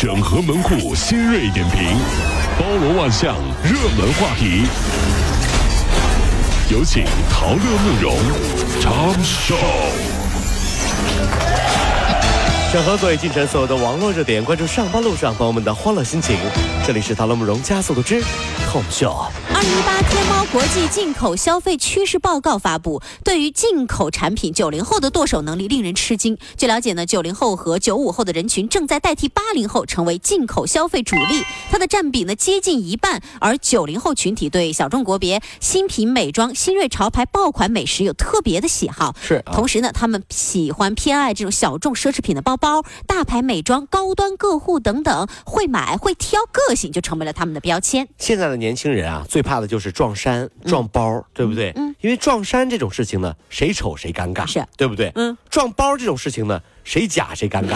整合门户新锐点评，包罗万象，热门话题。有请陶乐慕容长寿。整合最近城所有的网络热点，关注上班路上朋友们的欢乐心情。这里是陶乐慕容加速度之痛秀。二零一八天猫国际进口消费趋势报告发布，对于进口产品，九零后的剁手能力令人吃惊。据了解呢，九零后和九五后的人群正在代替八零后成为进口消费主力，它的占比呢接近一半。而九零后群体对小众国别、新品美妆、新锐潮牌爆款美食有特别的喜好，是啊同时呢，他们喜欢偏爱这种小众奢侈品的包包、大牌美妆、高端个护等等，会买会挑，个性就成为了他们的标签。现在的年轻人啊，最怕的就是撞衫、撞包，对不对？嗯因为撞衫这种事情呢，谁丑谁尴尬，是对不对？嗯。撞包这种事情呢，谁假谁尴尬。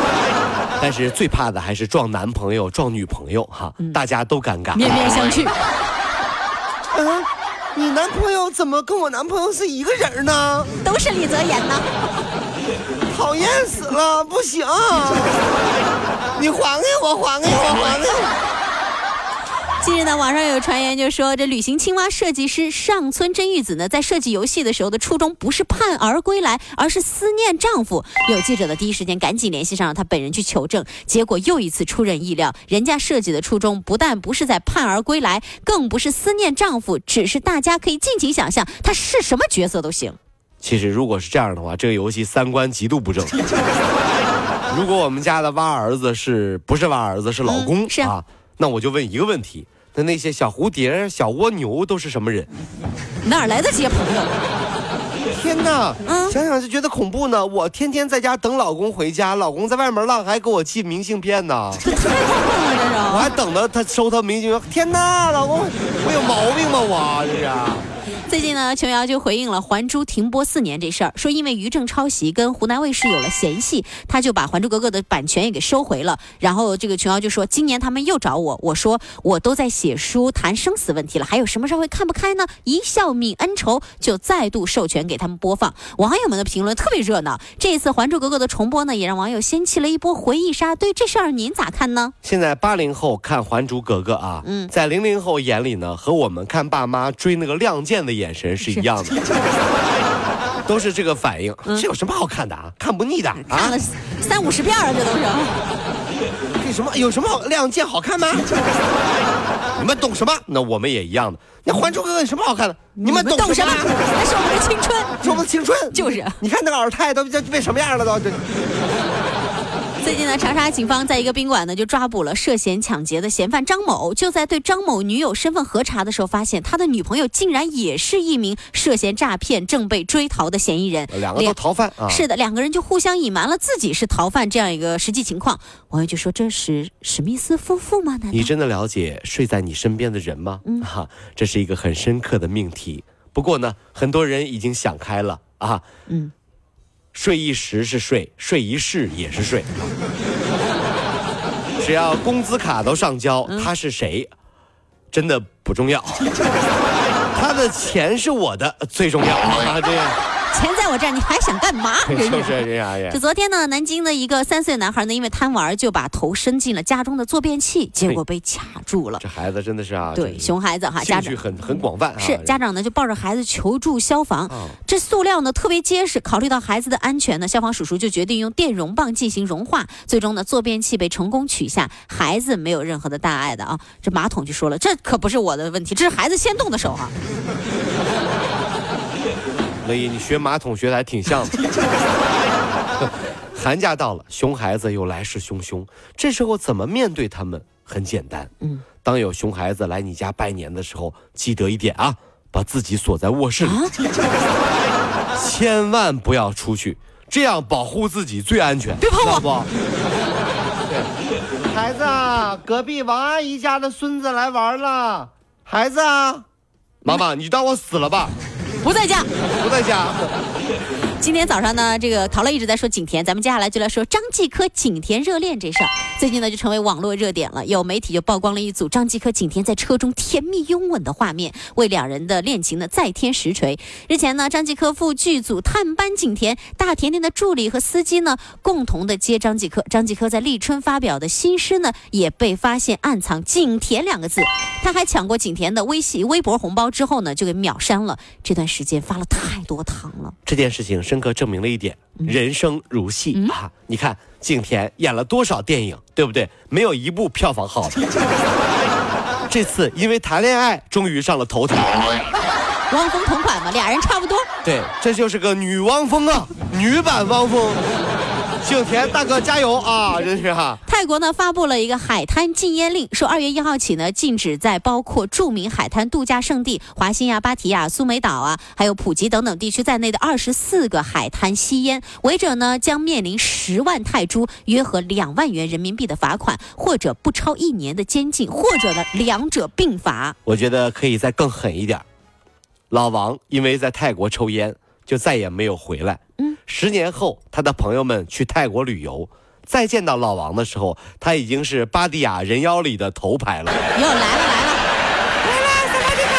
但是最怕的还是撞男朋友、撞女朋友哈，大家都尴尬。面面相觑。嗯，你男朋友怎么跟我男朋友是一个人呢？都是李泽言呢。讨厌死了，不行！你还给我，还给我，还给我！近日呢，网上有传言就说，这旅行青蛙设计师上村真玉子呢，在设计游戏的时候的初衷不是盼儿归来，而是思念丈夫。有记者的第一时间赶紧联系上了她本人去求证，结果又一次出人意料，人家设计的初衷不但不是在盼儿归来，更不是思念丈夫，只是大家可以尽情想象，他是什么角色都行。其实如果是这样的话，这个游戏三观极度不正。如果我们家的蛙儿子是不是蛙儿子是老公、嗯是啊那我就问一个问题：那那些小蝴蝶、小蜗牛都是什么人？哪来的这些朋友？天哪！嗯想想就觉得恐怖呢。我天天在家等老公回家，老公在外面浪，还给我寄明信片呢。这太过分了，这是。我还等着他收他明信片。天哪，老公，我有毛病吗？我这是。最近呢，琼瑶就回应了《还珠》停播四年这事儿，说因为于正抄袭跟湖南卫视有了嫌隙，他就把《还珠格格》的版权也给收回了。然后这个琼瑶就说，今年他们又找我，我说我都在写书谈生死问题了，还有什么事会看不开呢？一笑泯恩仇，就再度授权给他们播放。网友们的评论特别热闹，这一次《还珠格格》的重播呢，也让网友掀起了一波回忆杀。对这事儿您咋看呢？现在八零后看《还珠格格》啊，嗯在零零后眼里呢，和我们看爸妈追那个《亮剑》的眼神是一样的，都是这个反应。这有什么好看的啊？看不腻的啊看了？三五十遍了，这都是。这什么有什么好《亮剑》好看吗？你们懂什么？那我们也一样的。那《还珠格格》有什么好看的？你们懂懂什么？那是我们的青春。是我们的青春。就是你看那个尔泰都这变什么样了都？这最近呢，长沙警方在一个宾馆呢就抓捕了涉嫌抢劫的嫌犯张某。就在对张某女友身份核查的时候，发现他的女朋友竟然也是一名涉嫌诈骗正被追逃的嫌疑人。两个都逃犯啊。是的，两个人就互相隐瞒了自己是逃犯这样一个实际情况。网友就说：“这是史密斯夫妇吗？你真的了解睡在你身边的人吗？嗯哈、这是一个很深刻的命题。不过呢，很多人已经想开了啊。嗯，睡一时是睡，睡一世也是睡。只要工资卡都上交，嗯他是谁，真的不重要。他的钱是我的最重要啊！这样钱在我这儿，你还想干嘛？真 就是是这样就昨天呢，南京的一个三岁男孩呢，因为贪玩，就把头伸进了家中的坐便器，结果被卡住了。这孩子真的是啊，对，熊孩子哈，家长兴趣很很广泛啊。是家长呢就抱着孩子求助消防。哦这塑料呢特别结实，考虑到孩子的安全呢，消防叔叔就决定用电容棒进行融化。最终呢，坐便器被成功取下，孩子没有任何的大碍的啊。这马桶就说了，这可不是我的问题，这是孩子先动的手哈、乐意，你学马桶学的还挺像的。寒假到了，熊孩子又来势汹汹，这时候怎么面对他们？很简单，嗯，当有熊孩子来你家拜年的时候，记得一点啊，把自己锁在卧室里，啊，千万不要出去，这样保护自己最安全。别碰我知道不？对，孩子啊，隔壁王阿姨家的孙子来玩了，孩子啊，妈妈，你当我死了吧？不在家。不在家。今天早上呢，这个陶乐一直在说景甜，咱们接下来就来说张继科景甜热恋这事儿。最近呢，就成为网络热点了。有媒体就曝光了一组张继科景甜在车中甜蜜拥吻的画面，为两人的恋情呢再添实锤。日前呢，张继科赴剧组探班景甜，大甜甜的助理和司机呢共同的接张继科。张继科在立春发表的新诗呢，也被发现暗藏“景甜”两个字。他还抢过景甜的微信、微博红包之后呢，就给秒删了。这段时间发了太多糖了。这件事情是深刻证明了一点：人生如戏啊！你看景甜演了多少电影，对不对？没有一部票房好的。这次因为谈恋爱，终于上了头条。汪峰同款嘛，俩人差不多。对，这就是个女汪峰啊，女版汪峰。景甜大哥加油啊！真是哈。泰国呢发布了一个海滩禁烟令，说二月一号起呢，禁止在包括著名海滩度假胜地华欣亚、芭提雅、苏梅岛啊，还有普吉等等地区在内的二十四个海滩吸烟，违者呢将面临十万泰铢（约合两万元人民币）的罚款，或者不超一年的监禁，或者呢两者并罚。我觉得可以再更狠一点。老王因为在泰国抽烟，就再也没有回来。嗯，十年后，他的朋友们去泰国旅游，再见到老王的时候，他已经是巴蒂亚人妖里的头牌了。又来了来了，来了，萨瓦迪卡，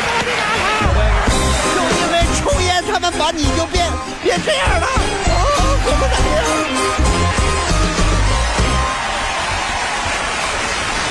萨瓦迪卡，就因为抽烟，他们把你就变变这样了，哦，可不咋地。